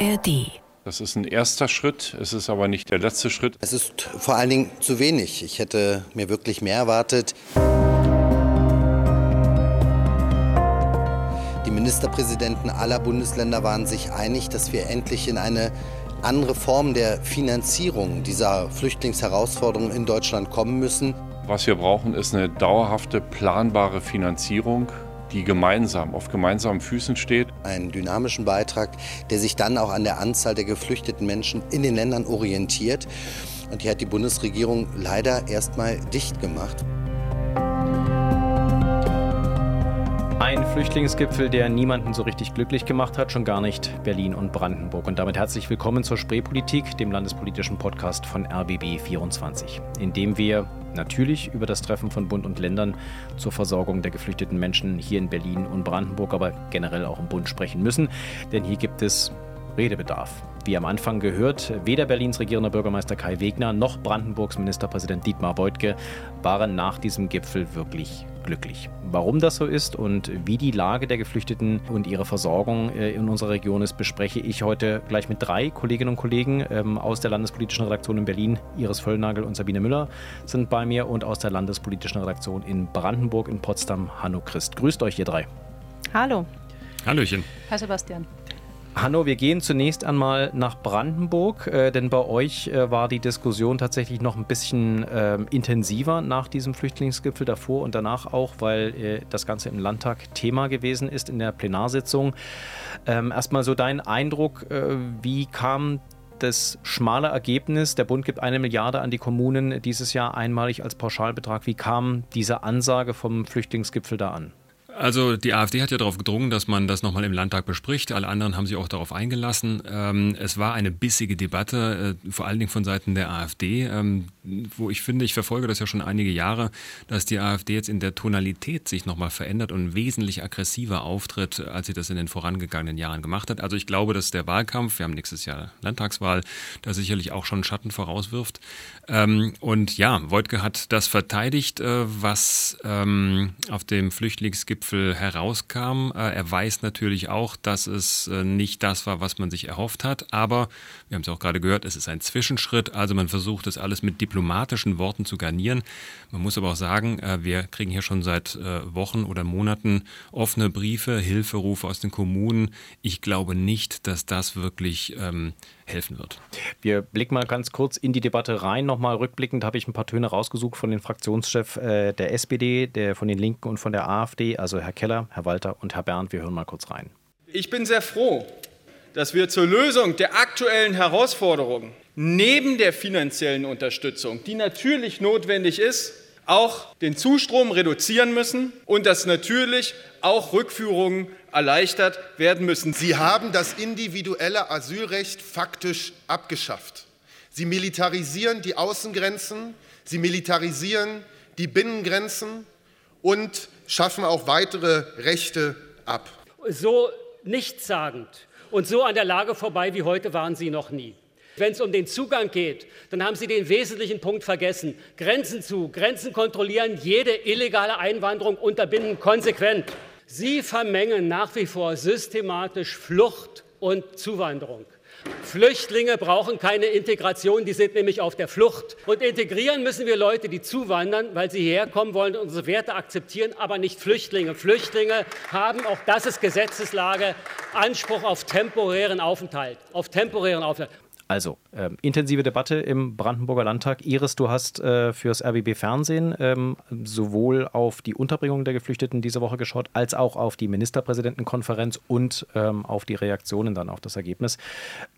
ARD. Das ist ein erster Schritt, es ist aber nicht der letzte Schritt. Es ist vor allen Dingen zu wenig. Ich hätte mir wirklich mehr erwartet. Die Ministerpräsidenten aller Bundesländer waren sich einig, dass wir endlich in eine andere Form der Finanzierung dieser Flüchtlingsherausforderung in Deutschland kommen müssen. Was wir brauchen, ist eine dauerhafte, planbare Finanzierung die gemeinsam auf gemeinsamen Füßen steht. Einen dynamischen Beitrag, der sich dann auch an der Anzahl der geflüchteten Menschen in den Ländern orientiert. Und die hat die Bundesregierung leider erstmal dicht gemacht. Ein Flüchtlingsgipfel, der niemanden so richtig glücklich gemacht hat, schon gar nicht Berlin und Brandenburg. Und damit herzlich willkommen zur Spreepolitik, dem landespolitischen Podcast von RBB 24, in dem wir natürlich über das Treffen von Bund und Ländern zur Versorgung der geflüchteten Menschen hier in Berlin und Brandenburg, aber generell auch im Bund sprechen müssen. Denn hier gibt es Redebedarf. Wie am Anfang gehört, weder Berlins regierender Bürgermeister Kai Wegner noch Brandenburgs Ministerpräsident Dietmar Beutke waren nach diesem Gipfel wirklich glücklich. Warum das so ist und wie die Lage der Geflüchteten und ihre Versorgung äh, in unserer Region ist, bespreche ich heute gleich mit drei Kolleginnen und Kollegen ähm, aus der landespolitischen Redaktion in Berlin. Iris Völlnagel und Sabine Müller sind bei mir und aus der landespolitischen Redaktion in Brandenburg in Potsdam Hanno Christ. Grüßt euch, ihr drei. Hallo. Hallöchen. Hi Sebastian. Hanno, wir gehen zunächst einmal nach Brandenburg, äh, denn bei euch äh, war die Diskussion tatsächlich noch ein bisschen äh, intensiver nach diesem Flüchtlingsgipfel davor und danach auch, weil äh, das Ganze im Landtag Thema gewesen ist in der Plenarsitzung. Ähm, erstmal so dein Eindruck, äh, wie kam das schmale Ergebnis, der Bund gibt eine Milliarde an die Kommunen dieses Jahr einmalig als Pauschalbetrag. Wie kam diese Ansage vom Flüchtlingsgipfel da an? Also die AfD hat ja darauf gedrungen, dass man das nochmal im Landtag bespricht. Alle anderen haben sich auch darauf eingelassen. Ähm, es war eine bissige Debatte, äh, vor allen Dingen von Seiten der AfD, ähm, wo ich finde, ich verfolge das ja schon einige Jahre, dass die AfD jetzt in der Tonalität sich nochmal verändert und wesentlich aggressiver auftritt, als sie das in den vorangegangenen Jahren gemacht hat. Also ich glaube, dass der Wahlkampf, wir haben nächstes Jahr Landtagswahl, da sicherlich auch schon Schatten vorauswirft. Ähm, und ja, Wojtke hat das verteidigt, äh, was auf dem Flüchtlingsgipfel Gipfel herauskam. Äh, er weiß natürlich auch, dass es äh, nicht das war, was man sich erhofft hat. Aber wir haben es auch gerade gehört, es ist ein Zwischenschritt. Also man versucht das alles mit diplomatischen Worten zu garnieren. Man muss aber auch sagen, äh, wir kriegen hier schon seit Wochen oder Monaten offene Briefe, Hilferufe aus den Kommunen. Ich glaube nicht, dass das wirklich ähm, helfen wird. Wir blicken mal ganz kurz in die Debatte rein. Nochmal rückblickend habe ich ein paar Töne rausgesucht von den Fraktionschefs äh, der SPD, der, von den Linken und von der AfD, also Herr Keller, Herr Walter und Herr Bernd. Wir hören mal kurz rein. Ich bin sehr froh, dass wir zur Lösung der aktuellen Herausforderungen neben der finanziellen Unterstützung, die natürlich notwendig ist, auch den Zustrom reduzieren müssen und dass natürlich auch Rückführungen erleichtert werden müssen. Sie haben das individuelle Asylrecht faktisch abgeschafft. Sie militarisieren die Außengrenzen, sie militarisieren die Binnengrenzen und schaffen auch weitere Rechte ab. So nichtssagend und so an der Lage vorbei wie heute waren Sie noch nie. Wenn es um den Zugang geht, dann haben Sie den wesentlichen Punkt vergessen. Grenzen zu, Grenzen kontrollieren, jede illegale Einwanderung unterbinden konsequent. Sie vermengen nach wie vor systematisch Flucht und Zuwanderung. Flüchtlinge brauchen keine Integration, die sind nämlich auf der Flucht. Und integrieren müssen wir Leute, die zuwandern, weil sie herkommen wollen und unsere Werte akzeptieren, aber nicht Flüchtlinge. Flüchtlinge haben, auch das ist Gesetzeslage, Anspruch auf temporären Aufenthalt. Auf temporären Aufenthalt. Also, ähm, intensive Debatte im Brandenburger Landtag. Iris, du hast äh, fürs RBB Fernsehen ähm, sowohl auf die Unterbringung der Geflüchteten diese Woche geschaut, als auch auf die Ministerpräsidentenkonferenz und ähm, auf die Reaktionen dann auf das Ergebnis.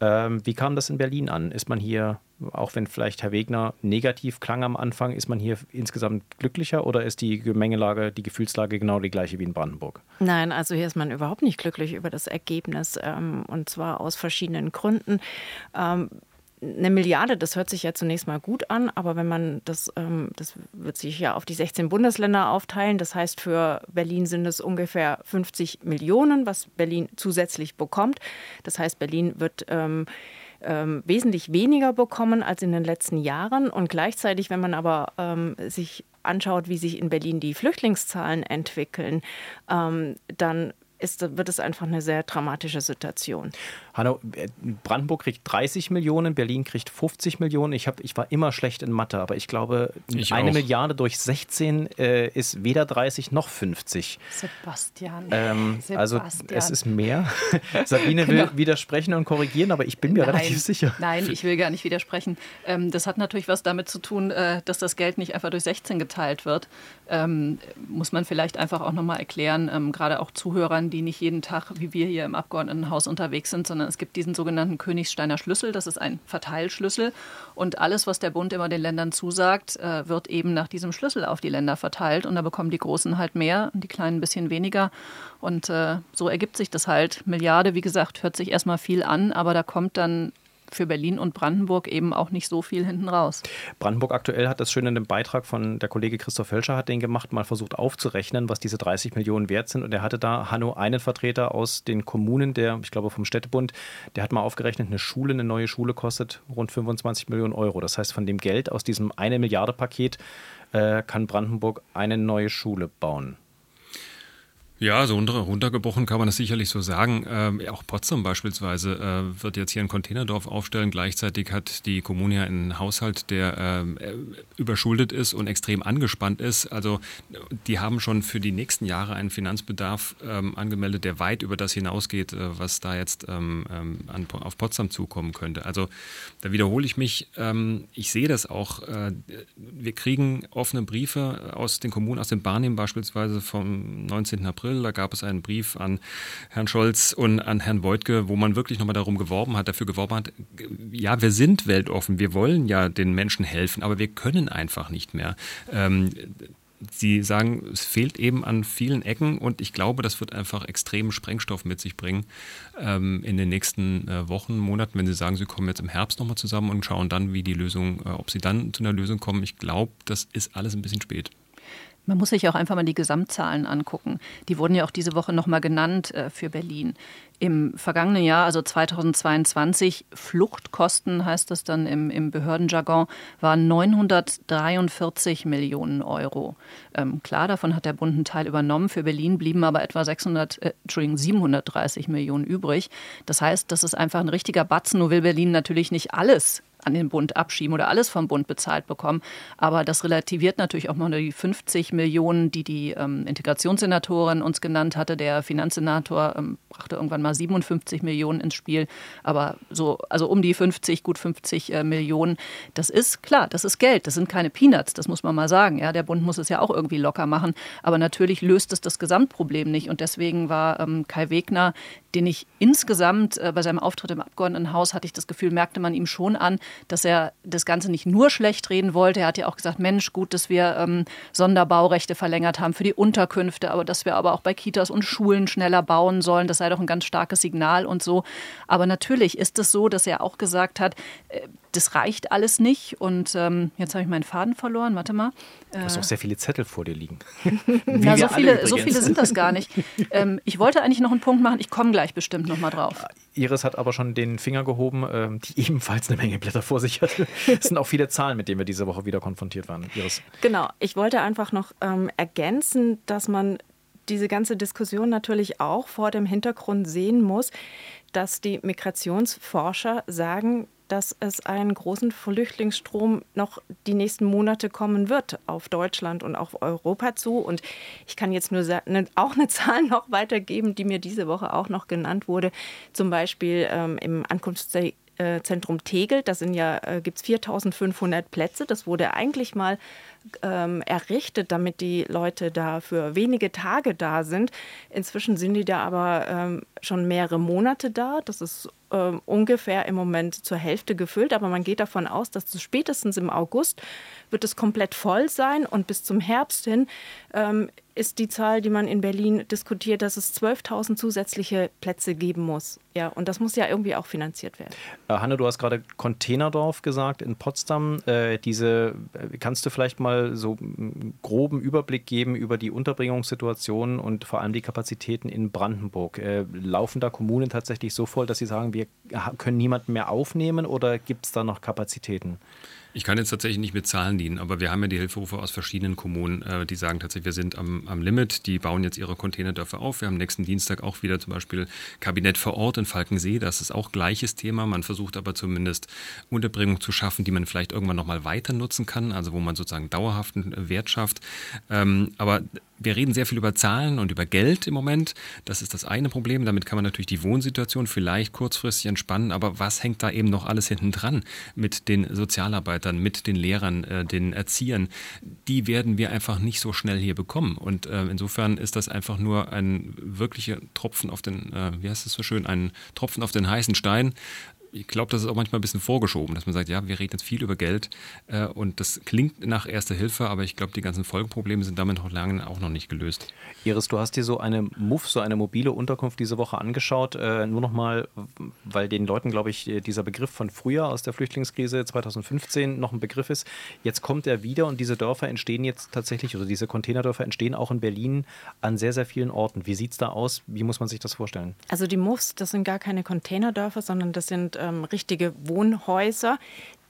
Ähm, wie kam das in Berlin an? Ist man hier auch wenn vielleicht Herr Wegner negativ klang am Anfang, ist man hier insgesamt glücklicher oder ist die Gemengelage, die Gefühlslage genau die gleiche wie in Brandenburg? Nein, also hier ist man überhaupt nicht glücklich über das Ergebnis ähm, und zwar aus verschiedenen Gründen. Ähm, eine Milliarde, das hört sich ja zunächst mal gut an, aber wenn man das, ähm, das wird sich ja auf die 16 Bundesländer aufteilen. Das heißt, für Berlin sind es ungefähr 50 Millionen, was Berlin zusätzlich bekommt. Das heißt, Berlin wird ähm, wesentlich weniger bekommen als in den letzten Jahren. Und gleichzeitig, wenn man aber ähm, sich anschaut, wie sich in Berlin die Flüchtlingszahlen entwickeln, ähm, dann ist, wird es einfach eine sehr dramatische Situation. Hanno, äh, Brandenburg kriegt 30 Millionen, Berlin kriegt 50 Millionen. Ich, hab, ich war immer schlecht in Mathe, aber ich glaube, ich eine auch. Milliarde durch 16 äh, ist weder 30 noch 50. Sebastian. Ähm, Sebastian. Also es ist mehr. Sabine will genau. widersprechen und korrigieren, aber ich bin mir Nein. relativ sicher. Nein, ich will gar nicht widersprechen. Ähm, das hat natürlich was damit zu tun, äh, dass das Geld nicht einfach durch 16 geteilt wird. Ähm, muss man vielleicht einfach auch nochmal erklären, ähm, gerade auch Zuhörern, die nicht jeden Tag wie wir hier im Abgeordnetenhaus unterwegs sind, sondern es gibt diesen sogenannten Königsteiner Schlüssel. Das ist ein Verteilschlüssel. Und alles, was der Bund immer den Ländern zusagt, äh, wird eben nach diesem Schlüssel auf die Länder verteilt. Und da bekommen die Großen halt mehr und die Kleinen ein bisschen weniger. Und äh, so ergibt sich das halt. Milliarde, wie gesagt, hört sich erstmal viel an, aber da kommt dann für Berlin und Brandenburg eben auch nicht so viel hinten raus. Brandenburg aktuell hat das schön in dem Beitrag von der Kollege Christoph Hölscher hat den gemacht, mal versucht aufzurechnen, was diese 30 Millionen wert sind. Und er hatte da, Hanno, einen Vertreter aus den Kommunen, der, ich glaube vom Städtebund, der hat mal aufgerechnet, eine Schule, eine neue Schule kostet rund 25 Millionen Euro. Das heißt, von dem Geld aus diesem eine Milliarde Paket äh, kann Brandenburg eine neue Schule bauen. Ja, so runtergebrochen kann man das sicherlich so sagen. Ähm, auch Potsdam beispielsweise äh, wird jetzt hier ein Containerdorf aufstellen. Gleichzeitig hat die Kommune ja einen Haushalt, der ähm, äh, überschuldet ist und extrem angespannt ist. Also die haben schon für die nächsten Jahre einen Finanzbedarf ähm, angemeldet, der weit über das hinausgeht, äh, was da jetzt ähm, ähm, an, auf Potsdam zukommen könnte. Also da wiederhole ich mich. Ähm, ich sehe das auch. Äh, wir kriegen offene Briefe aus den Kommunen, aus dem Barnim beispielsweise vom 19. April April. Da gab es einen Brief an Herrn Scholz und an Herrn Beutke, wo man wirklich nochmal darum geworben hat, dafür geworben hat, ja, wir sind weltoffen, wir wollen ja den Menschen helfen, aber wir können einfach nicht mehr. Ähm, Sie sagen, es fehlt eben an vielen Ecken und ich glaube, das wird einfach extremen Sprengstoff mit sich bringen ähm, in den nächsten äh, Wochen, Monaten, wenn Sie sagen, Sie kommen jetzt im Herbst nochmal zusammen und schauen dann, wie die Lösung, äh, ob Sie dann zu einer Lösung kommen. Ich glaube, das ist alles ein bisschen spät. Man muss sich auch einfach mal die Gesamtzahlen angucken. Die wurden ja auch diese Woche nochmal genannt äh, für Berlin. Im vergangenen Jahr, also 2022, Fluchtkosten heißt das dann im, im Behördenjargon, waren 943 Millionen Euro. Ähm, klar, davon hat der Bund einen Teil übernommen. Für Berlin blieben aber etwa 600, äh, Entschuldigung, 730 Millionen übrig. Das heißt, das ist einfach ein richtiger Batzen. Nur will Berlin natürlich nicht alles an den Bund abschieben oder alles vom Bund bezahlt bekommen. Aber das relativiert natürlich auch mal die 50 Millionen, die die ähm, Integrationssenatorin uns genannt hatte. Der Finanzsenator ähm, brachte irgendwann mal 57 Millionen ins Spiel. Aber so, also um die 50, gut 50 äh, Millionen. Das ist klar, das ist Geld. Das sind keine Peanuts, das muss man mal sagen. Ja, der Bund muss es ja auch irgendwie locker machen. Aber natürlich löst es das Gesamtproblem nicht. Und deswegen war ähm, Kai Wegner, den ich insgesamt äh, bei seinem Auftritt im Abgeordnetenhaus hatte ich das Gefühl, merkte man ihm schon an, dass er das Ganze nicht nur schlecht reden wollte. Er hat ja auch gesagt, Mensch, gut, dass wir ähm, Sonderbaurechte verlängert haben für die Unterkünfte, aber dass wir aber auch bei Kitas und Schulen schneller bauen sollen. Das sei doch ein ganz starkes Signal und so. Aber natürlich ist es so, dass er auch gesagt hat, äh, das reicht alles nicht. Und ähm, jetzt habe ich meinen Faden verloren. Warte mal. Du hast auch sehr viele Zettel vor dir liegen. Na, so viele, so viele sind das gar nicht. Ähm, ich wollte eigentlich noch einen Punkt machen. Ich komme gleich bestimmt noch mal drauf. Iris hat aber schon den Finger gehoben, ähm, die ebenfalls eine Menge Blätter vor sich hatte. Es sind auch viele Zahlen, mit denen wir diese Woche wieder konfrontiert waren. Iris. Genau. Ich wollte einfach noch ähm, ergänzen, dass man diese ganze Diskussion natürlich auch vor dem Hintergrund sehen muss, dass die Migrationsforscher sagen, dass es einen großen Flüchtlingsstrom noch die nächsten Monate kommen wird auf Deutschland und auf Europa zu. Und ich kann jetzt nur ne, auch eine Zahl noch weitergeben, die mir diese Woche auch noch genannt wurde. Zum Beispiel ähm, im Ankunftszentrum Tegel, da äh, gibt es 4500 Plätze. Das wurde eigentlich mal ähm, errichtet, damit die Leute da für wenige Tage da sind. Inzwischen sind die da aber ähm, schon mehrere Monate da. Das ist äh, ungefähr im Moment zur Hälfte gefüllt, aber man geht davon aus, dass es spätestens im August wird es komplett voll sein und bis zum Herbst hin ähm, ist die Zahl, die man in Berlin diskutiert, dass es 12.000 zusätzliche Plätze geben muss. Ja, und das muss ja irgendwie auch finanziert werden. Äh, Hanne, du hast gerade Containerdorf gesagt in Potsdam. Äh, diese, äh, kannst du vielleicht mal so einen groben Überblick geben über die Unterbringungssituation und vor allem die Kapazitäten in Brandenburg? Äh, laufen da Kommunen tatsächlich so voll, dass sie sagen, wir können niemanden mehr aufnehmen oder gibt es da noch Kapazitäten? Ich kann jetzt tatsächlich nicht mit Zahlen dienen, aber wir haben ja die Hilferufe aus verschiedenen Kommunen, äh, die sagen tatsächlich, wir sind am, am Limit, die bauen jetzt ihre Containerdörfer auf. Wir haben nächsten Dienstag auch wieder zum Beispiel Kabinett vor Ort in Falkensee, das ist auch gleiches Thema. Man versucht aber zumindest Unterbringung zu schaffen, die man vielleicht irgendwann nochmal weiter nutzen kann, also wo man sozusagen dauerhaften Wert schafft. Ähm, aber wir reden sehr viel über Zahlen und über Geld im Moment. Das ist das eine Problem. Damit kann man natürlich die Wohnsituation vielleicht kurzfristig entspannen. Aber was hängt da eben noch alles hinten dran mit den Sozialarbeitern, mit den Lehrern, äh, den Erziehern? Die werden wir einfach nicht so schnell hier bekommen. Und äh, insofern ist das einfach nur ein wirklicher Tropfen auf den, äh, wie heißt es so schön, ein Tropfen auf den heißen Stein, ich glaube, das ist auch manchmal ein bisschen vorgeschoben, dass man sagt, ja, wir reden jetzt viel über Geld äh, und das klingt nach Erster Hilfe, aber ich glaube, die ganzen Folgeprobleme sind damit noch lange auch noch nicht gelöst. Iris, du hast dir so eine MUF, so eine mobile Unterkunft diese Woche angeschaut. Äh, nur noch mal, weil den Leuten, glaube ich, dieser Begriff von früher aus der Flüchtlingskrise 2015 noch ein Begriff ist. Jetzt kommt er wieder und diese Dörfer entstehen jetzt tatsächlich, oder diese Containerdörfer entstehen auch in Berlin an sehr, sehr vielen Orten. Wie sieht es da aus? Wie muss man sich das vorstellen? Also die MUFs, das sind gar keine Containerdörfer, sondern das sind ähm, richtige Wohnhäuser,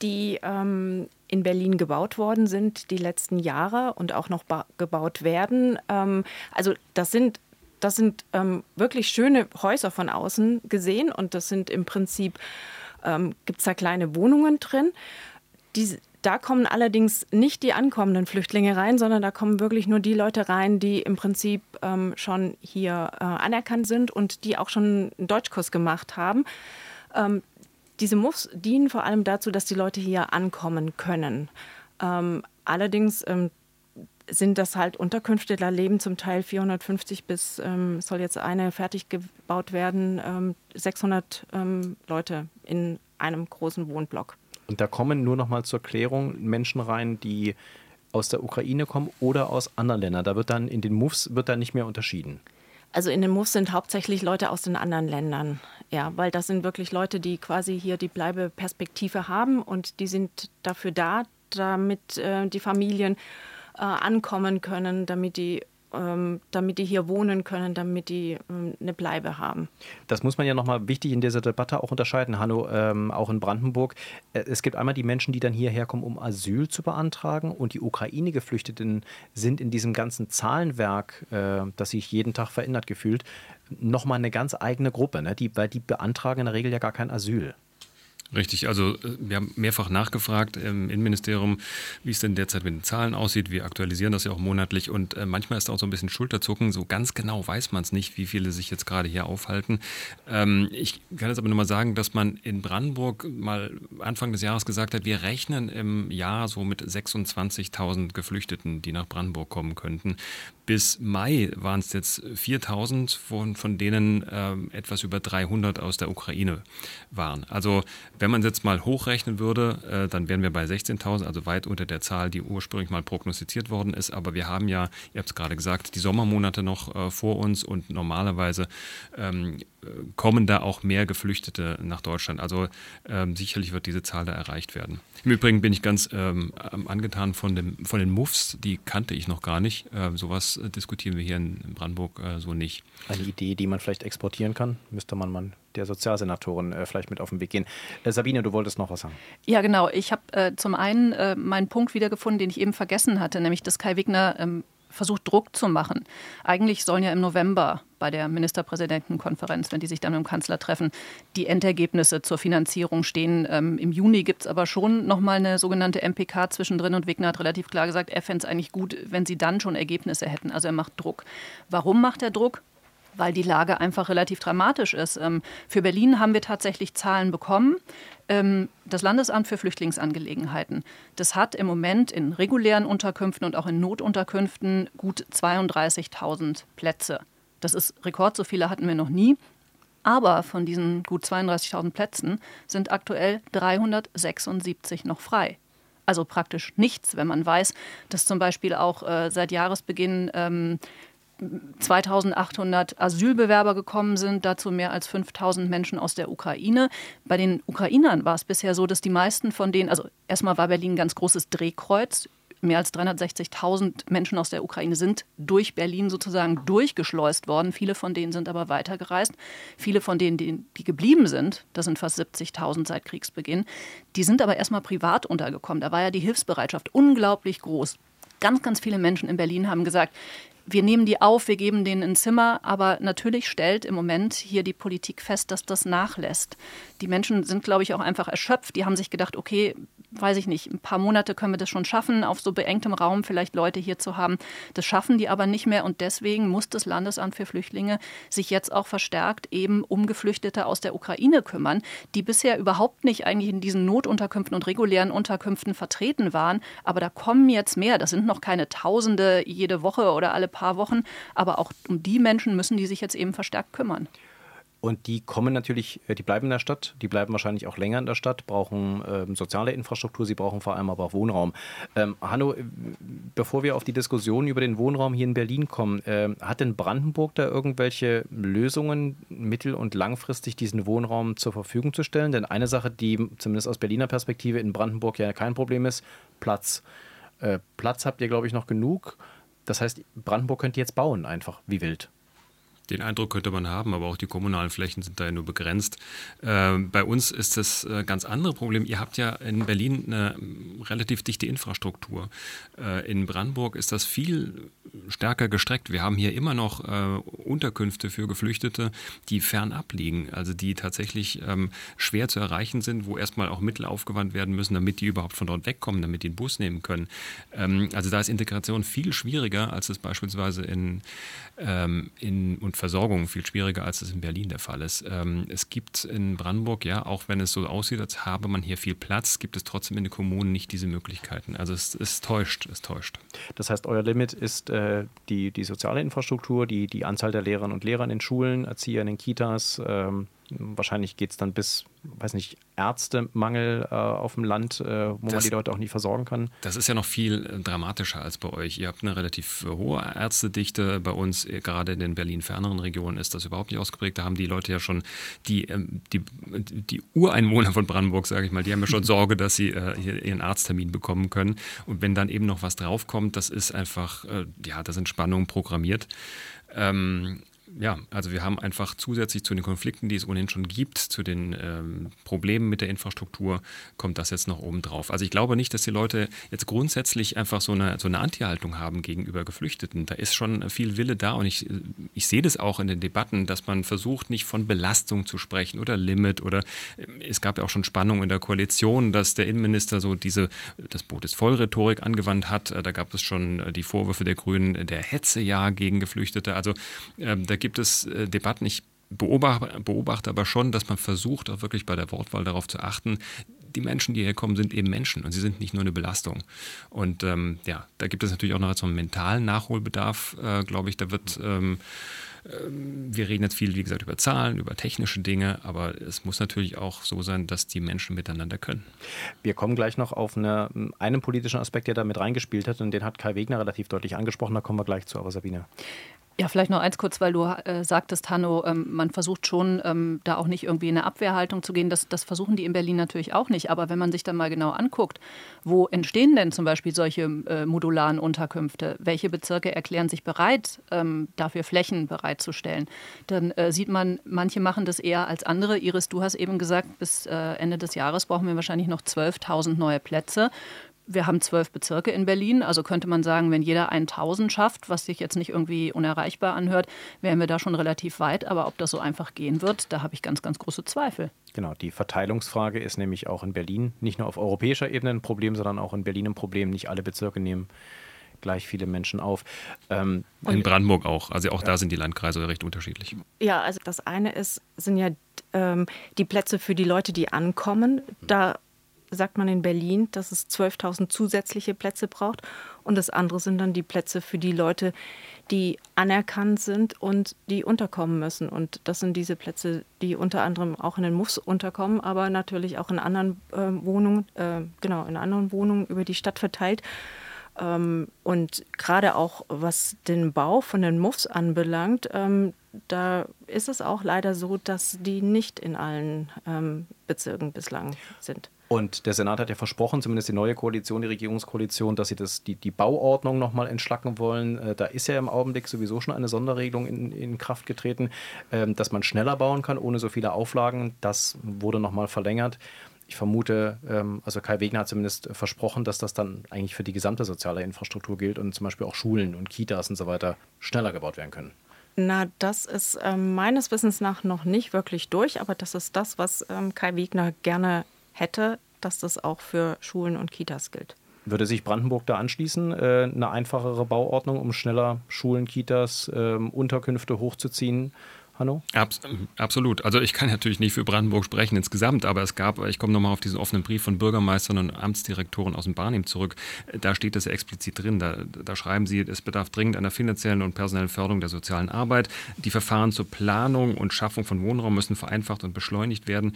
die ähm, in Berlin gebaut worden sind die letzten Jahre und auch noch gebaut werden. Ähm, also das sind das sind ähm, wirklich schöne Häuser von außen gesehen und das sind im Prinzip, ähm, gibt es da kleine Wohnungen drin. Die, da kommen allerdings nicht die ankommenden Flüchtlinge rein, sondern da kommen wirklich nur die Leute rein, die im Prinzip ähm, schon hier äh, anerkannt sind und die auch schon einen Deutschkurs gemacht haben. Ähm, diese MUFs dienen vor allem dazu, dass die Leute hier ankommen können. Ähm, allerdings ähm, sind das halt Unterkünfte, da leben zum Teil 450 bis, ähm, soll jetzt eine fertig gebaut werden, 600 ähm, ähm, Leute in einem großen Wohnblock. Und da kommen nur noch mal zur Klärung Menschen rein, die aus der Ukraine kommen oder aus anderen Ländern. Da wird dann in den MUFs wird dann nicht mehr unterschieden. Also in den MUFs sind hauptsächlich Leute aus den anderen Ländern. Ja, weil das sind wirklich Leute, die quasi hier die Bleibeperspektive haben und die sind dafür da, damit äh, die Familien äh, ankommen können, damit die damit die hier wohnen können, damit die ähm, eine Bleibe haben. Das muss man ja nochmal wichtig in dieser Debatte auch unterscheiden, Hanno, ähm, auch in Brandenburg. Äh, es gibt einmal die Menschen, die dann hierher kommen, um Asyl zu beantragen und die Ukraine-Geflüchteten sind in diesem ganzen Zahlenwerk, äh, das sich jeden Tag verändert gefühlt, nochmal eine ganz eigene Gruppe, ne? die, weil die beantragen in der Regel ja gar kein Asyl. Richtig, also äh, wir haben mehrfach nachgefragt im Innenministerium, wie es denn derzeit mit den Zahlen aussieht. Wir aktualisieren das ja auch monatlich und äh, manchmal ist da auch so ein bisschen Schulterzucken. So ganz genau weiß man es nicht, wie viele sich jetzt gerade hier aufhalten. Ähm, ich kann jetzt aber nur mal sagen, dass man in Brandenburg mal Anfang des Jahres gesagt hat, wir rechnen im Jahr so mit 26.000 Geflüchteten, die nach Brandenburg kommen könnten. Bis Mai waren es jetzt 4.000, von, von denen äh, etwas über 300 aus der Ukraine waren. Also wenn man es jetzt mal hochrechnen würde, äh, dann wären wir bei 16.000, also weit unter der Zahl, die ursprünglich mal prognostiziert worden ist. Aber wir haben ja, ihr habt es gerade gesagt, die Sommermonate noch äh, vor uns und normalerweise ähm, kommen da auch mehr Geflüchtete nach Deutschland. Also ähm, sicherlich wird diese Zahl da erreicht werden. Im Übrigen bin ich ganz ähm, angetan von, dem, von den Muffs, die kannte ich noch gar nicht. Äh, sowas diskutieren wir hier in Brandenburg äh, so nicht. Eine Idee, die man vielleicht exportieren kann, müsste man mal der Sozialsenatorin äh, vielleicht mit auf den Weg gehen. Äh, Sabine, du wolltest noch was sagen. Ja, genau. Ich habe äh, zum einen äh, meinen Punkt wiedergefunden, den ich eben vergessen hatte, nämlich dass Kai Wigner ähm, versucht, Druck zu machen. Eigentlich sollen ja im November bei der Ministerpräsidentenkonferenz, wenn die sich dann mit dem Kanzler treffen, die Endergebnisse zur Finanzierung stehen. Ähm, Im Juni gibt es aber schon nochmal eine sogenannte MPK zwischendrin und Wigner hat relativ klar gesagt, er fände es eigentlich gut, wenn sie dann schon Ergebnisse hätten. Also er macht Druck. Warum macht er Druck? Weil die Lage einfach relativ dramatisch ist. Ähm, für Berlin haben wir tatsächlich Zahlen bekommen. Ähm, das Landesamt für Flüchtlingsangelegenheiten, das hat im Moment in regulären Unterkünften und auch in Notunterkünften gut 32.000 Plätze. Das ist Rekord, so viele hatten wir noch nie. Aber von diesen gut 32.000 Plätzen sind aktuell 376 noch frei. Also praktisch nichts, wenn man weiß, dass zum Beispiel auch äh, seit Jahresbeginn ähm, 2800 Asylbewerber gekommen sind, dazu mehr als 5000 Menschen aus der Ukraine. Bei den Ukrainern war es bisher so, dass die meisten von denen, also erstmal war Berlin ein ganz großes Drehkreuz. mehr als 360.000 Menschen aus der Ukraine sind durch Berlin sozusagen durchgeschleust worden. Viele von denen sind aber weitergereist. Viele von denen, die, die geblieben sind, das sind fast 70.000 seit Kriegsbeginn, die sind aber erstmal privat untergekommen. Da war ja die Hilfsbereitschaft unglaublich groß. Ganz, ganz viele Menschen in Berlin haben gesagt, wir nehmen die auf, wir geben denen ein Zimmer, aber natürlich stellt im Moment hier die Politik fest, dass das nachlässt. Die Menschen sind, glaube ich, auch einfach erschöpft. Die haben sich gedacht, okay, weiß ich nicht, ein paar Monate können wir das schon schaffen, auf so beengtem Raum vielleicht Leute hier zu haben. Das schaffen die aber nicht mehr und deswegen muss das Landesamt für Flüchtlinge sich jetzt auch verstärkt eben um Geflüchtete aus der Ukraine kümmern, die bisher überhaupt nicht eigentlich in diesen Notunterkünften und regulären Unterkünften vertreten waren. Aber da kommen jetzt mehr. Das sind noch keine Tausende jede Woche oder alle paar Wochen, aber auch um die Menschen müssen die sich jetzt eben verstärkt kümmern. Und die kommen natürlich, äh, die bleiben in der Stadt, die bleiben wahrscheinlich auch länger in der Stadt, brauchen ähm, soziale Infrastruktur, sie brauchen vor allem aber auch Wohnraum. Ähm, Hanno, äh, bevor wir auf die Diskussion über den Wohnraum hier in Berlin kommen, äh, hat denn Brandenburg da irgendwelche Lösungen, mittel- und langfristig diesen Wohnraum zur Verfügung zu stellen? Denn eine Sache, die zumindest aus Berliner Perspektive in Brandenburg ja kein Problem ist, Platz. Äh, Platz habt ihr, glaube ich, noch genug. Das heißt, Brandenburg könnt ihr jetzt bauen, einfach wie wild. Den Eindruck könnte man haben, aber auch die kommunalen Flächen sind da ja nur begrenzt. Äh, bei uns ist das äh, ganz andere Problem. Ihr habt ja in Berlin eine relativ dichte Infrastruktur. Äh, in Brandenburg ist das viel stärker gestreckt. Wir haben hier immer noch äh, Unterkünfte für Geflüchtete, die fernab liegen, also die tatsächlich ähm, schwer zu erreichen sind, wo erstmal auch Mittel aufgewandt werden müssen, damit die überhaupt von dort wegkommen, damit die einen Bus nehmen können. Ähm, also da ist Integration viel schwieriger, als es beispielsweise in, ähm, in und Versorgung viel schwieriger, als es in Berlin der Fall ist. Ähm, es gibt in Brandenburg, ja, auch wenn es so aussieht, als habe man hier viel Platz, gibt es trotzdem in den Kommunen nicht diese Möglichkeiten. Also es, es täuscht, es täuscht. Das heißt, euer Limit ist äh, die, die soziale Infrastruktur, die, die Anzahl der Lehrerinnen und Lehrer in den Schulen, Erzieher in den Kitas, ähm, Wahrscheinlich geht es dann bis, weiß nicht, Ärztemangel äh, auf dem Land, äh, wo das, man die Leute auch nicht versorgen kann. Das ist ja noch viel äh, dramatischer als bei euch. Ihr habt eine relativ äh, hohe Ärztedichte. Bei uns, äh, gerade in den Berlin-ferneren Regionen, ist das überhaupt nicht ausgeprägt. Da haben die Leute ja schon, die, ähm, die, die Ureinwohner von Brandenburg, sage ich mal, die haben ja schon Sorge, dass sie äh, ihren Arzttermin bekommen können. Und wenn dann eben noch was draufkommt, das ist einfach, ja, da sind Spannungen programmiert. Ähm, ja, also wir haben einfach zusätzlich zu den Konflikten, die es ohnehin schon gibt, zu den ähm, Problemen mit der Infrastruktur, kommt das jetzt noch oben drauf. Also ich glaube nicht, dass die Leute jetzt grundsätzlich einfach so eine, so eine Anti-Haltung haben gegenüber Geflüchteten. Da ist schon viel Wille da und ich, ich sehe das auch in den Debatten, dass man versucht, nicht von Belastung zu sprechen oder Limit oder äh, es gab ja auch schon Spannung in der Koalition, dass der Innenminister so diese, das Boot ist voll Rhetorik angewandt hat. Da gab es schon äh, die Vorwürfe der Grünen der Hetze ja gegen Geflüchtete. Also ähm, da gibt es äh, Debatten. Ich beobachte, beobachte aber schon, dass man versucht, auch wirklich bei der Wortwahl darauf zu achten, die Menschen, die hierher kommen, sind eben Menschen und sie sind nicht nur eine Belastung. Und ähm, ja, da gibt es natürlich auch noch so einen mentalen Nachholbedarf, äh, glaube ich. Da wird, ähm, äh, wir reden jetzt viel, wie gesagt, über Zahlen, über technische Dinge, aber es muss natürlich auch so sein, dass die Menschen miteinander können. Wir kommen gleich noch auf eine, einen politischen Aspekt, der da mit reingespielt hat und den hat Kai Wegner relativ deutlich angesprochen, da kommen wir gleich zu, aber Sabine. Ja, vielleicht noch eins kurz, weil du äh, sagtest, Hanno, ähm, man versucht schon, ähm, da auch nicht irgendwie in eine Abwehrhaltung zu gehen. Das, das versuchen die in Berlin natürlich auch nicht. Aber wenn man sich dann mal genau anguckt, wo entstehen denn zum Beispiel solche äh, modularen Unterkünfte? Welche Bezirke erklären sich bereit, ähm, dafür Flächen bereitzustellen? Dann äh, sieht man, manche machen das eher als andere. Iris, du hast eben gesagt, bis äh, Ende des Jahres brauchen wir wahrscheinlich noch 12.000 neue Plätze. Wir haben zwölf Bezirke in Berlin, also könnte man sagen, wenn jeder 1000 schafft, was sich jetzt nicht irgendwie unerreichbar anhört, wären wir da schon relativ weit. Aber ob das so einfach gehen wird, da habe ich ganz, ganz große Zweifel. Genau, die Verteilungsfrage ist nämlich auch in Berlin nicht nur auf europäischer Ebene ein Problem, sondern auch in Berlin ein Problem. Nicht alle Bezirke nehmen gleich viele Menschen auf. Ähm, in Brandenburg auch. Also auch ja. da sind die Landkreise recht unterschiedlich. Ja, also das eine ist, sind ja ähm, die Plätze für die Leute, die ankommen. Da sagt man in Berlin, dass es 12.000 zusätzliche Plätze braucht. Und das andere sind dann die Plätze für die Leute, die anerkannt sind und die unterkommen müssen. Und das sind diese Plätze, die unter anderem auch in den MUFs unterkommen, aber natürlich auch in anderen äh, Wohnungen, äh, genau, in anderen Wohnungen über die Stadt verteilt. Ähm, und gerade auch was den Bau von den MUFs anbelangt, ähm, da ist es auch leider so, dass die nicht in allen ähm, Bezirken bislang sind. Und der Senat hat ja versprochen, zumindest die neue Koalition, die Regierungskoalition, dass sie das, die, die Bauordnung nochmal entschlacken wollen. Äh, da ist ja im Augenblick sowieso schon eine Sonderregelung in, in Kraft getreten, ähm, dass man schneller bauen kann, ohne so viele Auflagen. Das wurde nochmal verlängert. Ich vermute, ähm, also Kai Wegner hat zumindest versprochen, dass das dann eigentlich für die gesamte soziale Infrastruktur gilt und zum Beispiel auch Schulen und Kitas und so weiter schneller gebaut werden können. Na, das ist äh, meines Wissens nach noch nicht wirklich durch, aber das ist das, was ähm, Kai Wegner gerne hätte, dass das auch für Schulen und Kitas gilt. Würde sich Brandenburg da anschließen, äh, eine einfachere Bauordnung, um schneller Schulen, Kitas, äh, Unterkünfte hochzuziehen? Hanno? Abs absolut. Also ich kann natürlich nicht für Brandenburg sprechen insgesamt, aber es gab, ich komme nochmal auf diesen offenen Brief von Bürgermeistern und Amtsdirektoren aus dem Barnim zurück, da steht das explizit drin. Da, da schreiben sie, es bedarf dringend einer finanziellen und personellen Förderung der sozialen Arbeit. Die Verfahren zur Planung und Schaffung von Wohnraum müssen vereinfacht und beschleunigt werden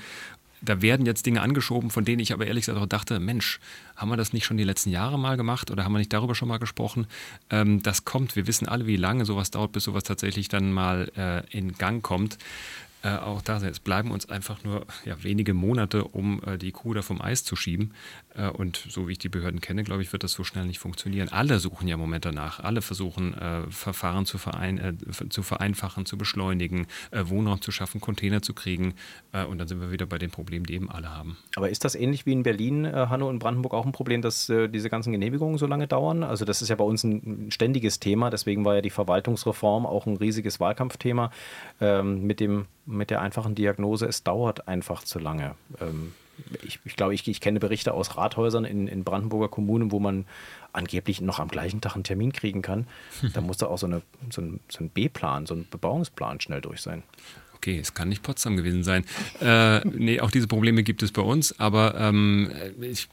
da werden jetzt Dinge angeschoben, von denen ich aber ehrlich gesagt auch dachte, Mensch, haben wir das nicht schon die letzten Jahre mal gemacht oder haben wir nicht darüber schon mal gesprochen? Ähm, das kommt, wir wissen alle, wie lange sowas dauert, bis sowas tatsächlich dann mal äh, in Gang kommt. Äh, auch da, es bleiben uns einfach nur ja, wenige Monate, um äh, die Kuh da vom Eis zu schieben. Äh, und so wie ich die Behörden kenne, glaube ich, wird das so schnell nicht funktionieren. Alle suchen ja im Moment danach. Alle versuchen, äh, Verfahren zu, verein, äh, zu, vereinfachen, zu beschleunigen, äh, Wohnraum zu schaffen, Container zu kriegen. und dann sind wir wieder bei den Problemen, die eben alle haben. Aber ist das ähnlich wie in Berlin, Hanno und Brandenburg auch ein Problem, dass diese ganzen Genehmigungen so lange dauern? Also das ist ja bei uns ein ständiges Thema. Deswegen war ja die Verwaltungsreform auch ein riesiges Wahlkampfthema ähm, mit dem mit der einfachen Diagnose, es dauert einfach zu lange. Ähm, ich, ich glaube, ich, ich, kenne Berichte aus Rathäusern in, in Brandenburger Kommunen, wo man angeblich noch am gleichen Tag einen Termin kriegen kann. Da muss da auch so, eine, so ein, so ein B-Plan, so ein Bebauungsplan schnell durch sein okay, es kann nicht Potsdam gewesen sein. Äh, nee, auch diese Probleme gibt es bei uns, aber ähm, ich,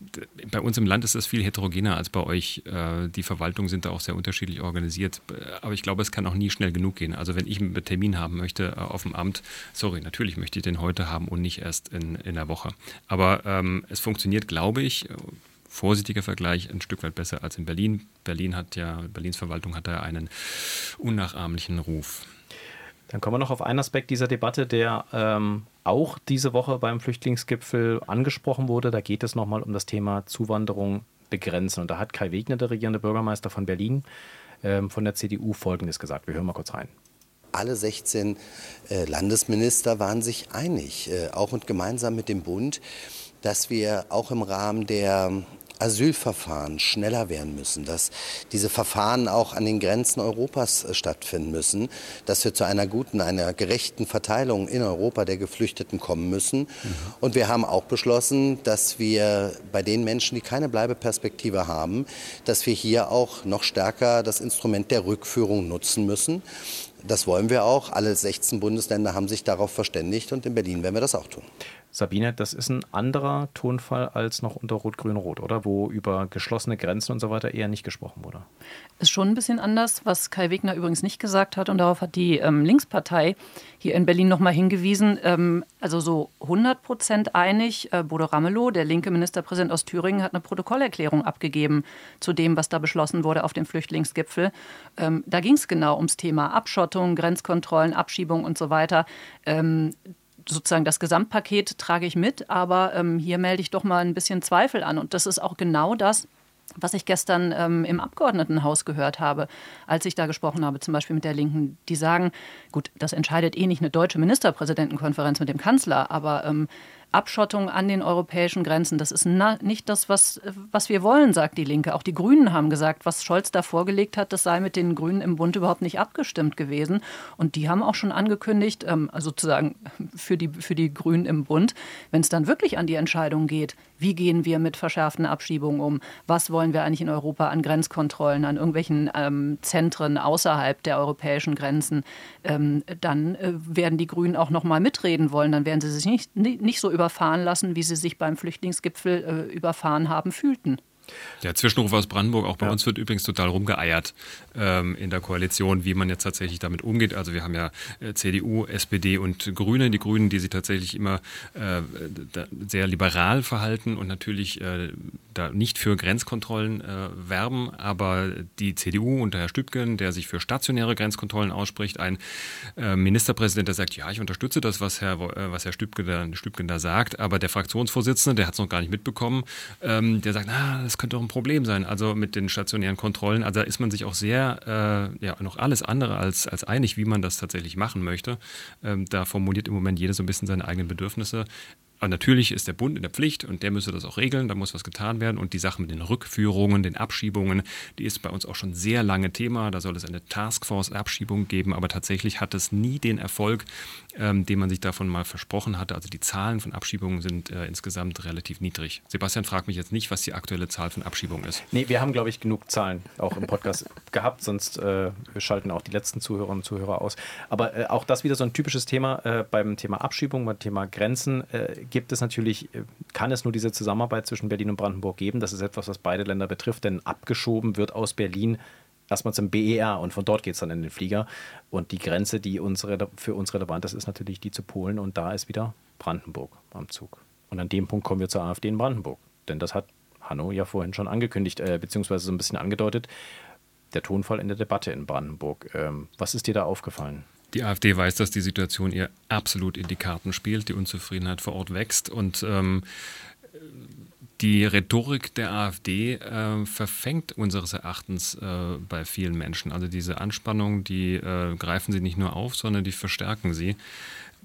bei uns im Land ist das viel heterogener als bei euch. Äh, die Verwaltungen sind da auch sehr unterschiedlich organisiert. Aber ich glaube, es kann auch nie schnell genug gehen. Also wenn ich einen Termin haben möchte äh, auf dem Amt, sorry, natürlich möchte ich den heute haben und nicht erst in, in der Woche. Aber ähm, es funktioniert, glaube ich, vorsichtiger Vergleich ein Stück weit besser als in Berlin. Berlin hat ja, Berlins Verwaltung hat da einen unnachahmlichen Ruf. Dann kommen wir noch auf einen Aspekt dieser Debatte, der ähm, auch diese Woche beim Flüchtlingsgipfel angesprochen wurde. Da geht es nochmal um das Thema Zuwanderung begrenzen. Und da hat Kai Wegner, der regierende Bürgermeister von Berlin, ähm, von der CDU Folgendes gesagt. Wir hören mal kurz rein. Alle 16 äh, Landesminister waren sich einig, äh, auch und gemeinsam mit dem Bund, dass wir auch im Rahmen der Asylverfahren schneller werden müssen, dass diese Verfahren auch an den Grenzen Europas äh, stattfinden müssen, dass wir zu einer guten, einer gerechten Verteilung in Europa der Geflüchteten kommen müssen. Mhm. Und wir haben auch beschlossen, dass wir bei den Menschen, die keine Bleibeperspektive haben, dass wir hier auch noch stärker das Instrument der Rückführung nutzen müssen. Das wollen wir auch. Alle 16 Bundesländer haben sich darauf verständigt und in Berlin werden wir das auch tun. Sabine, das ist ein anderer Tonfall als noch unter Rot-Grün-Rot, oder? Wo über geschlossene Grenzen und so weiter eher nicht gesprochen wurde. Ist schon ein bisschen anders, was Kai Wegner übrigens nicht gesagt hat. Und darauf hat die ähm, Linkspartei hier in Berlin nochmal hingewiesen. Ähm, also so 100 Prozent einig. Äh, Bodo Ramelow, der linke Ministerpräsident aus Thüringen, hat eine Protokollerklärung abgegeben zu dem, was da beschlossen wurde auf dem Flüchtlingsgipfel. Ähm, da ging es genau ums Thema Abschottung, Grenzkontrollen, Abschiebung und so weiter. Sozusagen das Gesamtpaket trage ich mit, aber ähm, hier melde ich doch mal ein bisschen Zweifel an. Und das ist auch genau das, was ich gestern ähm, im Abgeordnetenhaus gehört habe, als ich da gesprochen habe, zum Beispiel mit der Linken, die sagen, gut, das entscheidet eh nicht eine deutsche Ministerpräsidentenkonferenz mit dem Kanzler, aber ähm, Abschottung an den europäischen Grenzen. Das ist nicht das, was, was wir wollen, sagt die Linke. Auch die Grünen haben gesagt, was Scholz da vorgelegt hat, das sei mit den Grünen im Bund überhaupt nicht abgestimmt gewesen. Und die haben auch schon angekündigt, ähm, also sozusagen für die, für die Grünen im Bund, wenn es dann wirklich an die Entscheidung geht, wie gehen wir mit verschärften Abschiebungen um, was wollen wir eigentlich in Europa an Grenzkontrollen, an irgendwelchen ähm, Zentren außerhalb der europäischen Grenzen, ähm, dann äh, werden die Grünen auch noch mal mitreden wollen. Dann werden sie sich nicht, nicht so über überfahren lassen, wie sie sich beim Flüchtlingsgipfel äh, überfahren haben fühlten. Der Zwischenruf aus Brandenburg, auch bei ja. uns wird übrigens total rumgeeiert ähm, in der Koalition, wie man jetzt tatsächlich damit umgeht. Also wir haben ja äh, CDU, SPD und Grüne. Die Grünen, die sich tatsächlich immer äh, sehr liberal verhalten und natürlich äh, da nicht für Grenzkontrollen äh, werben, aber die CDU unter Herr Stübgen, der sich für stationäre Grenzkontrollen ausspricht, ein äh, Ministerpräsident, der sagt, ja, ich unterstütze das, was Herr, äh, was Herr Stübgen, da, Stübgen da sagt, aber der Fraktionsvorsitzende, der hat es noch gar nicht mitbekommen, ähm, der sagt, na, das könnte doch ein Problem sein, also mit den stationären Kontrollen. Also da ist man sich auch sehr, äh, ja, noch alles andere als, als einig, wie man das tatsächlich machen möchte. Ähm, da formuliert im Moment jeder so ein bisschen seine eigenen Bedürfnisse. Aber natürlich ist der Bund in der Pflicht und der müsste das auch regeln, da muss was getan werden. Und die Sache mit den Rückführungen, den Abschiebungen, die ist bei uns auch schon sehr lange Thema. Da soll es eine Taskforce-Abschiebung geben, aber tatsächlich hat es nie den Erfolg, ähm, den man sich davon mal versprochen hatte. Also die Zahlen von Abschiebungen sind äh, insgesamt relativ niedrig. Sebastian fragt mich jetzt nicht, was die aktuelle Zahl von Abschiebungen ist. Nee, wir haben, glaube ich, genug Zahlen auch im Podcast gehabt, sonst äh, schalten auch die letzten Zuhörerinnen und Zuhörer aus. Aber äh, auch das wieder so ein typisches Thema äh, beim Thema Abschiebung, beim Thema Grenzen äh, gibt es natürlich, äh, kann es nur diese Zusammenarbeit zwischen Berlin und Brandenburg geben. Das ist etwas, was beide Länder betrifft, denn abgeschoben wird aus Berlin erstmal zum BER und von dort geht es dann in den Flieger. Und die Grenze, die uns, für uns relevant ist, ist natürlich die zu Polen und da ist wieder Brandenburg am Zug. Und an dem Punkt kommen wir zur AfD in Brandenburg. Denn das hat Hanno ja vorhin schon angekündigt, äh, beziehungsweise so ein bisschen angedeutet. Der Tonfall in der Debatte in Brandenburg. Ähm, was ist dir da aufgefallen? Die AfD weiß, dass die Situation ihr absolut in die Karten spielt. Die Unzufriedenheit vor Ort wächst und ähm, die Rhetorik der AfD äh, verfängt unseres Erachtens äh, bei vielen Menschen. Also diese Anspannung, die äh, greifen sie nicht nur auf, sondern die verstärken sie.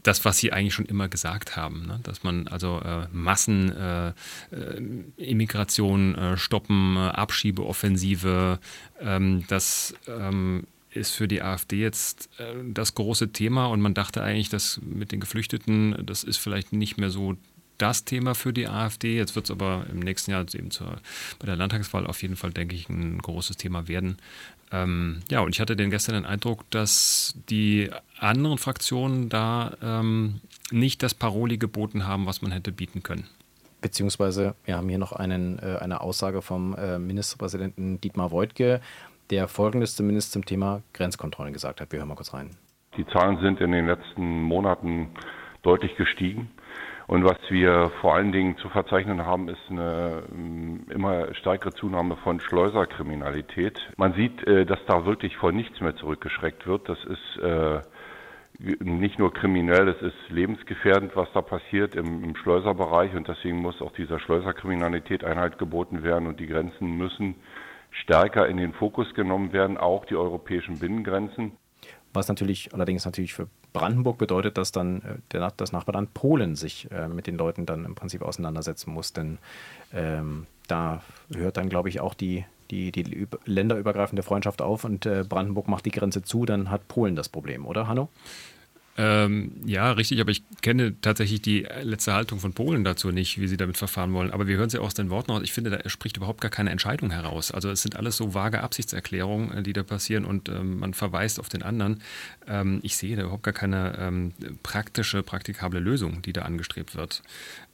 Das, was sie eigentlich schon immer gesagt haben, ne? dass man also äh, Massenimmigration äh, äh, stoppen, Abschiebeoffensive, ähm, das ähm, ist für die AfD jetzt äh, das große Thema und man dachte eigentlich, dass mit den Geflüchteten, das ist vielleicht nicht mehr so das Thema für die AfD. Jetzt wird es aber im nächsten Jahr eben zur, bei der Landtagswahl auf jeden Fall, denke ich, ein großes Thema werden. Ähm, ja, und ich hatte den gestern den Eindruck, dass die anderen Fraktionen da ähm, nicht das Paroli geboten haben, was man hätte bieten können. Beziehungsweise wir haben hier noch einen, äh, eine Aussage vom äh, Ministerpräsidenten Dietmar Woidke, der Folgendes zumindest zum Thema Grenzkontrollen gesagt hat. Wir hören mal kurz rein. Die Zahlen sind in den letzten Monaten deutlich gestiegen. Und was wir vor allen Dingen zu verzeichnen haben, ist eine ähm, immer stärkere Zunahme von Schleuserkriminalität. Man sieht, äh, dass da wirklich vor nichts mehr zurückgeschreckt wird. Das ist äh, nicht nur kriminell, es ist lebensgefährdend, was da passiert im, im Schleuserbereich. Und deswegen muss auch dieser Schleuserkriminalität Einhalt geboten werden und die Grenzen müssen stärker in den Fokus genommen werden, auch die europäischen Binnengrenzen. Was natürlich allerdings natürlich für Brandenburg bedeutet, dass dann äh, der, das Nachbarland Polen sich äh, mit den Leuten dann im Prinzip auseinandersetzen muss. Denn ähm, da hört dann, glaube ich, auch die, die, die länderübergreifende Freundschaft auf und äh, Brandenburg macht die Grenze zu, dann hat Polen das Problem, oder Hanno? Ähm, ja, richtig, aber ich kenne tatsächlich die letzte Haltung von Polen dazu nicht, wie sie damit verfahren wollen. Aber wir hören sie aus den Worten aus. Ich finde, da spricht überhaupt gar keine Entscheidung heraus. Also es sind alles so vage Absichtserklärungen, äh, die da passieren und ähm, man verweist auf den anderen. Ähm, ich sehe da überhaupt gar keine ähm, praktische, praktikable Lösung, die da angestrebt wird.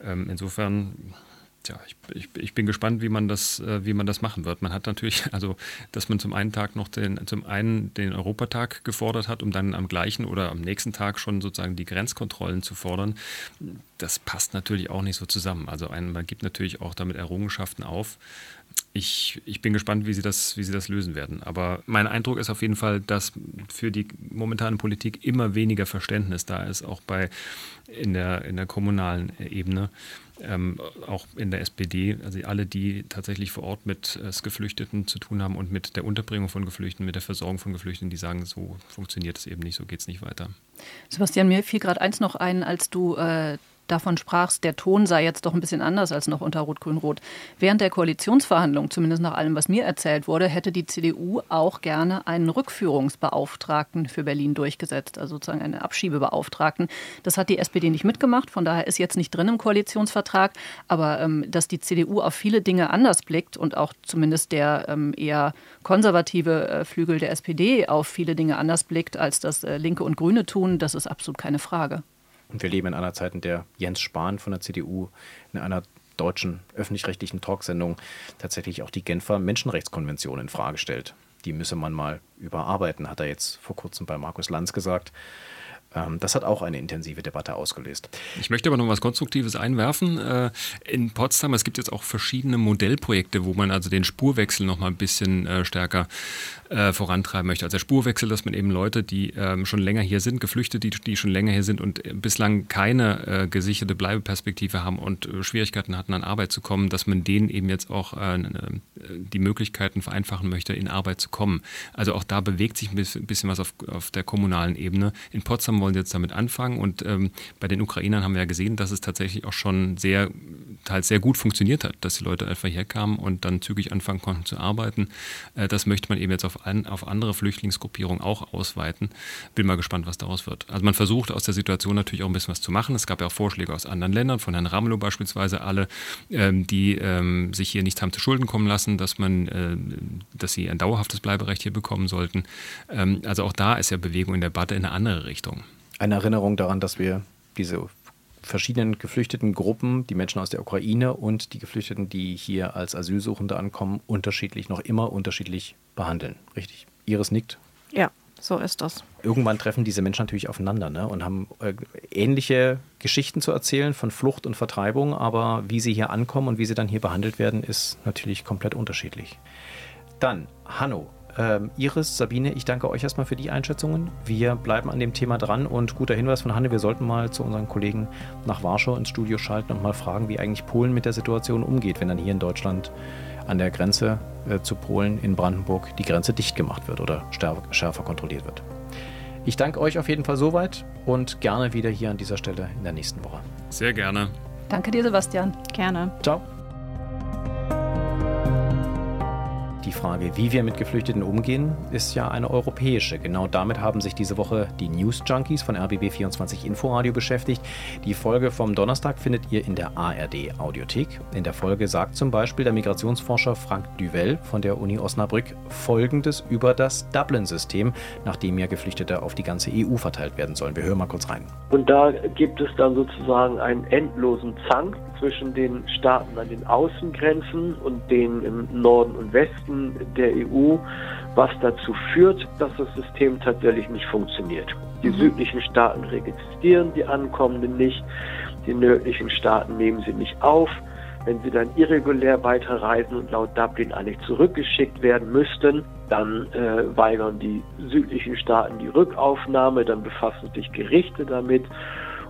Ähm, insofern Tja, ich, ich, ich, bin gespannt, wie man das, äh, wie man das machen wird. Man hat natürlich, also, dass man zum einen Tag noch den, zum einen den Europatag gefordert hat, um dann am gleichen oder am nächsten Tag schon sozusagen die Grenzkontrollen zu fordern. Das passt natürlich auch nicht so zusammen. Also ein, man gibt natürlich auch damit Errungenschaften auf. Ich, ich bin gespannt, wie sie, das, wie sie das lösen werden. Aber mein Eindruck ist auf jeden Fall, dass für die momentane Politik immer weniger Verständnis da ist, auch bei in der, in der kommunalen Ebene ähm, auch in der SPD, also alle, die tatsächlich vor Ort mit äh, Geflüchteten zu tun haben und mit der Unterbringung von Geflüchteten, mit der Versorgung von Geflüchteten, die sagen, so funktioniert es eben nicht, so geht es nicht weiter. Sebastian, mir fiel gerade eins noch ein, als du äh, davon sprachst, der Ton sei jetzt doch ein bisschen anders als noch unter Rot-Grün-Rot. Während der Koalitionsverhandlungen, zumindest nach allem, was mir erzählt wurde, hätte die CDU auch gerne einen Rückführungsbeauftragten für Berlin durchgesetzt, also sozusagen einen Abschiebebeauftragten. Das hat die SPD nicht mitgemacht, von daher ist jetzt nicht drin im Koalitionsvertrag. Aber ähm, dass die CDU auf viele Dinge anders blickt und auch zumindest der ähm, eher konservative äh, Flügel der SPD auf viele Dinge anders blickt, als das äh, Linke und Grüne tun, das ist absolut keine Frage. Und wir leben in einer Zeit, in der Jens Spahn von der CDU in einer deutschen öffentlich-rechtlichen Talksendung tatsächlich auch die Genfer Menschenrechtskonvention in Frage stellt. Die müsse man mal überarbeiten, hat er jetzt vor kurzem bei Markus Lanz gesagt. Ähm, das hat auch eine intensive Debatte ausgelöst. Ich möchte aber noch was Konstruktives einwerfen. Äh, in Potsdam, es gibt jetzt auch verschiedene Modellprojekte, wo man also den Spurwechsel noch mal ein bisschen äh, stärker äh, vorantreiben möchte. Also der Spurwechsel, dass man eben Leute, die ähm, schon länger hier sind, Geflüchtete, die, schon länger hier sind und bislang keine gesicherte Bleibeperspektive haben und Schwierigkeiten hatten, an Arbeit zu kommen, dass man denen eben jetzt auch die Möglichkeiten vereinfachen möchte, in Arbeit zu kommen. Also auch da bewegt sich ein bisschen was auf, auf der kommunalen Ebene. In Potsdam wollen jetzt damit anfangen. Und ähm, bei den Ukrainern haben wir ja gesehen, dass es tatsächlich auch schon sehr, teils sehr gut funktioniert hat, dass die Leute einfach herkamen und dann zügig anfangen konnten zu arbeiten. Äh, das möchte man eben jetzt auf, an, auf andere Flüchtlingsgruppierungen auch ausweiten. Bin mal gespannt, was daraus wird. Also man versucht aus der Situation natürlich auch ein bisschen was zu machen. Es gab ja auch Vorschläge aus anderen Ländern, von Herrn Ramelow beispielsweise, alle, ähm, die ähm, sich hier nichts haben zu Schulden kommen lassen, dass man, äh, dass sie ein dauerhaftes Bleiberecht hier bekommen sollten. Ähm, also auch da ist ja Bewegung in der Debatte in eine andere Richtung eine Erinnerung daran, dass wir diese verschiedenen geflüchteten Gruppen, die Menschen aus der Ukraine und die Geflüchteten, die hier als Asylsuchende ankommen, unterschiedlich, noch immer unterschiedlich behandeln. Richtig? Iris nickt? Ja, so ist das. Irgendwann treffen diese Menschen natürlich aufeinander ne, und haben äh, ähnliche Geschichten zu erzählen von Flucht und Vertreibung, aber wie sie hier ankommen und wie sie dann hier behandelt werden, ist natürlich komplett unterschiedlich. Dann, Hanno, ähm, Iris, Sabine, ich danke euch erstmal für die Einschätzungen. Wir bleiben an dem Thema dran und guter Hinweis von Hanne, wir sollten mal zu unseren Kollegen nach Warschau ins Studio schalten und mal fragen, wie eigentlich Polen mit der Situation umgeht, wenn dann hier in Deutschland an der Grenze äh, zu Polen in Brandenburg die Grenze dicht gemacht wird oder schärfer kontrolliert wird. Ich danke euch auf jeden Fall soweit und gerne wieder hier an dieser Stelle in der nächsten Woche. Sehr gerne. Danke dir, Sebastian. Gerne. Ciao. Die Frage, wie wir mit Geflüchteten umgehen, ist ja eine europäische. Genau damit haben sich diese Woche die News Junkies von RBB24 Inforadio beschäftigt. Die Folge vom Donnerstag findet ihr in der ARD Audiothek. In der Folge sagt zum Beispiel der Migrationsforscher Frank Duvel von der Uni Osnabrück Folgendes über das Dublin-System, nachdem ja Geflüchtete auf die ganze EU verteilt werden sollen. Wir hören mal kurz rein. Und da gibt es dann sozusagen einen endlosen Zank zwischen den Staaten an den Außengrenzen und den im Norden und Westen der EU, was dazu führt, dass das System tatsächlich nicht funktioniert. Die mhm. südlichen Staaten registrieren die Ankommenden nicht, die nördlichen Staaten nehmen sie nicht auf. Wenn sie dann irregulär weiterreisen und laut Dublin eigentlich zurückgeschickt werden müssten, dann äh, weigern die südlichen Staaten die Rückaufnahme, dann befassen sich Gerichte damit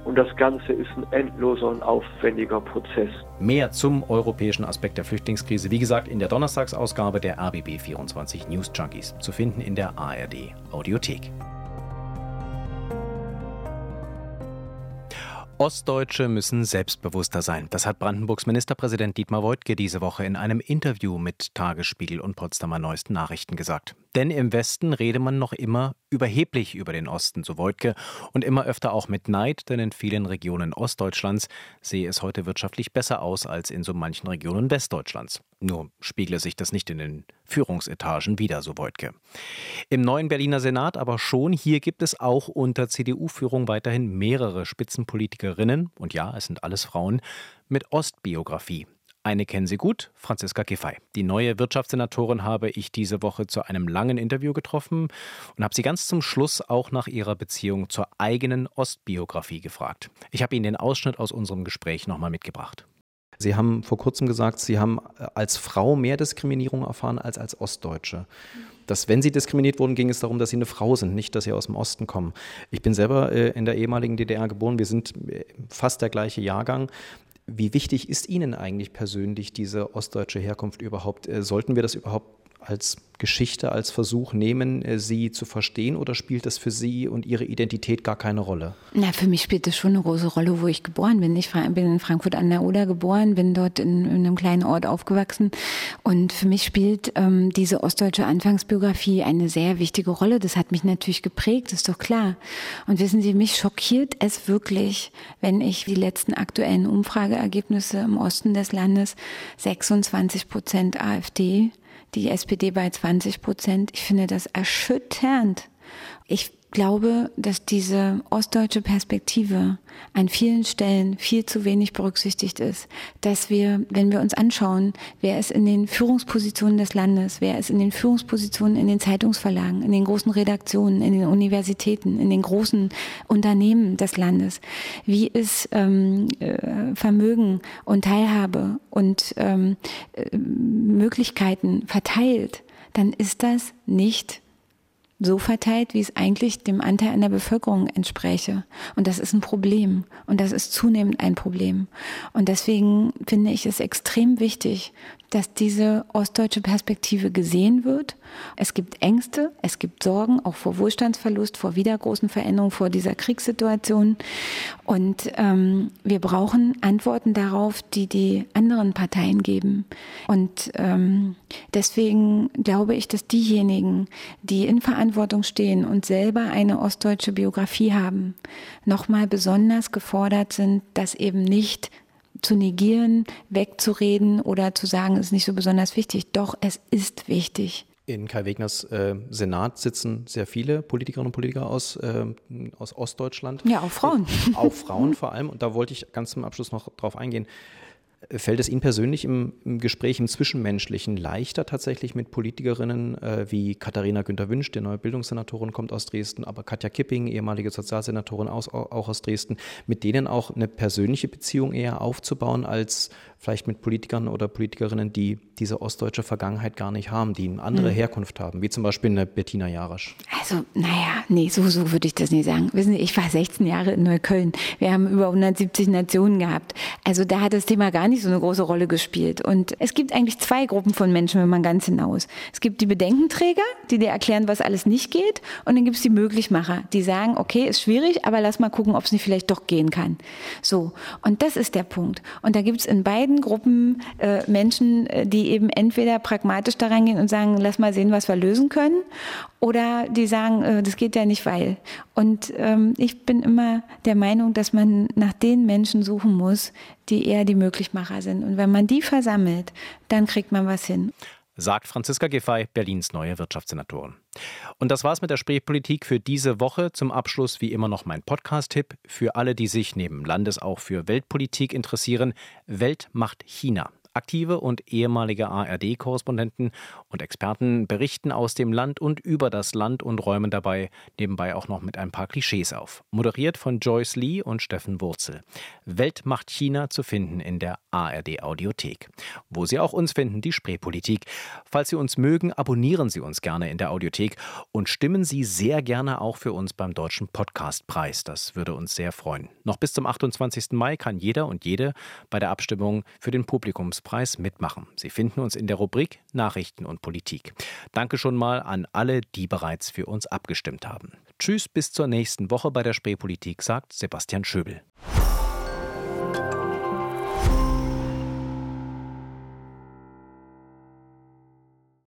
und das Ganze ist ein endloser und aufwendiger Prozess. Mehr zum europäischen Aspekt der Flüchtlingskrise, wie gesagt, in der Donnerstagsausgabe der RBB 24 News Junkies, zu finden in der ARD Audiothek. Ostdeutsche müssen selbstbewusster sein. Das hat Brandenburgs Ministerpräsident Dietmar Woidke diese Woche in einem Interview mit Tagesspiegel und Potsdamer Neuesten Nachrichten gesagt. Denn im Westen rede man noch immer überheblich über den Osten, so Woidke, und immer öfter auch mit Neid, denn in vielen Regionen Ostdeutschlands sehe es heute wirtschaftlich besser aus als in so manchen Regionen Westdeutschlands. Nur spiegle sich das nicht in den Führungsetagen wider, so Woidke. Im neuen Berliner Senat aber schon, hier gibt es auch unter CDU-Führung weiterhin mehrere Spitzenpolitikerinnen, und ja, es sind alles Frauen, mit Ostbiografie. Eine kennen Sie gut, Franziska Giffey. Die neue Wirtschaftssenatorin habe ich diese Woche zu einem langen Interview getroffen und habe sie ganz zum Schluss auch nach ihrer Beziehung zur eigenen Ostbiografie gefragt. Ich habe Ihnen den Ausschnitt aus unserem Gespräch nochmal mitgebracht. Sie haben vor kurzem gesagt, Sie haben äh, als Frau mehr Diskriminierung erfahren als als Ostdeutsche. Dass, wenn Sie diskriminiert wurden, ging es darum, dass Sie eine Frau sind, nicht, dass Sie aus dem Osten kommen. Ich bin selber äh, in der ehemaligen DDR geboren. Wir sind äh, fast der gleiche Jahrgang. Wie wichtig ist Ihnen eigentlich persönlich diese ostdeutsche Herkunft überhaupt? Äh, sollten wir das überhaupt als Geschichte, als Versuch nehmen, äh, sie zu verstehen oder spielt das für Sie und Ihre Identität gar keine Rolle? Na, für mich spielt das schon eine große Rolle, wo ich geboren bin. Ich bin in Frankfurt an der Oder geboren, bin dort in, in einem kleinen Ort aufgewachsen und für mich spielt ähm, diese ostdeutsche Anfangsbiografie eine sehr wichtige Rolle. Das hat mich natürlich geprägt, ist doch klar. Und wissen Sie, mich schockiert es wirklich, wenn ich die letzten aktuellen Umfrageergebnisse im Osten des Landes 26 Prozent AfD die SPD bei 20 Prozent. Ich finde das erschütternd. Ich glaube, dass diese ostdeutsche Perspektive an vielen Stellen viel zu wenig berücksichtigt ist. Dass wir, wenn wir uns anschauen, wer ist in den Führungspositionen des Landes, wer ist in den Führungspositionen in den Zeitungsverlagen, in den großen Redaktionen, in den Universitäten, in den großen Unternehmen des Landes, wie ist ähm, äh, Vermögen und Teilhabe und ähm, äh, Möglichkeiten verteilt, dann ist das nicht so verteilt, wie es eigentlich dem Anteil an der Bevölkerung entspräche. Und das ist ein Problem. Und das ist zunehmend ein Problem. Und deswegen finde ich es extrem wichtig, dass diese ostdeutsche Perspektive gesehen wird. Es gibt Ängste, es gibt Sorgen, auch vor Wohlstandsverlust, vor wieder großen Veränderungen, vor dieser Kriegssituation. Und ähm, wir brauchen Antworten darauf, die die anderen Parteien geben. Und ähm, deswegen glaube ich, dass diejenigen, die in Verantwortung stehen und selber eine ostdeutsche Biografie haben, nochmal besonders gefordert sind, das eben nicht zu negieren, wegzureden oder zu sagen, es ist nicht so besonders wichtig. Doch, es ist wichtig. In Kai Wegners äh, Senat sitzen sehr viele Politikerinnen und Politiker aus, äh, aus Ostdeutschland. Ja, auch Frauen. Auch Frauen vor allem. Und da wollte ich ganz zum Abschluss noch drauf eingehen. Fällt es Ihnen persönlich im, im, Gespräch, im Zwischenmenschlichen leichter tatsächlich mit Politikerinnen äh, wie Katharina Günther-Wünsch, die neue Bildungssenatorin, kommt aus Dresden, aber Katja Kipping, ehemalige Sozialsenatorin aus, auch aus Dresden, mit denen auch eine persönliche Beziehung eher aufzubauen, als vielleicht mit Politikern oder Politikerinnen, die diese ostdeutsche Vergangenheit gar nicht haben, die eine andere mhm. Herkunft haben, wie zum Beispiel eine Bettina Jarasch? Also, naja, nee, so, so würde ich das nicht sagen. Wissen Sie, ich war 16 Jahre in Neukölln. Wir haben über 170 Nationen gehabt. Also da hat das Thema gar nicht so eine große Rolle gespielt. Und es gibt eigentlich zwei Gruppen von Menschen, wenn man ganz hinaus. Es gibt die Bedenkenträger, die dir erklären, was alles nicht geht. Und dann gibt es die Möglichmacher, die sagen, okay, ist schwierig, aber lass mal gucken, ob es nicht vielleicht doch gehen kann. So, und das ist der Punkt. Und da gibt es in beiden beiden Gruppen äh, Menschen, äh, die eben entweder pragmatisch da reingehen und sagen, lass mal sehen, was wir lösen können, oder die sagen, äh, das geht ja nicht, weil. Und ähm, ich bin immer der Meinung, dass man nach den Menschen suchen muss, die eher die Möglichmacher sind. Und wenn man die versammelt, dann kriegt man was hin sagt Franziska Giffey, Berlins neue Wirtschaftssenatorin. Und das war's mit der Spreepolitik für diese Woche. Zum Abschluss wie immer noch mein Podcast-Tipp für alle, die sich neben Landes auch für Weltpolitik interessieren. Welt macht China. Aktive und ehemalige ARD-Korrespondenten und Experten berichten aus dem Land und über das Land und räumen dabei nebenbei auch noch mit ein paar Klischees auf. Moderiert von Joyce Lee und Steffen Wurzel. Weltmacht China zu finden in der ARD-Audiothek. Wo Sie auch uns finden, die Spreepolitik. Falls Sie uns mögen, abonnieren Sie uns gerne in der Audiothek und stimmen Sie sehr gerne auch für uns beim Deutschen Podcastpreis. Das würde uns sehr freuen. Noch bis zum 28. Mai kann jeder und jede bei der Abstimmung für den Publikums Preis mitmachen. Sie finden uns in der Rubrik Nachrichten und Politik. Danke schon mal an alle, die bereits für uns abgestimmt haben. Tschüss, bis zur nächsten Woche bei der Spreepolitik, sagt Sebastian Schöbel.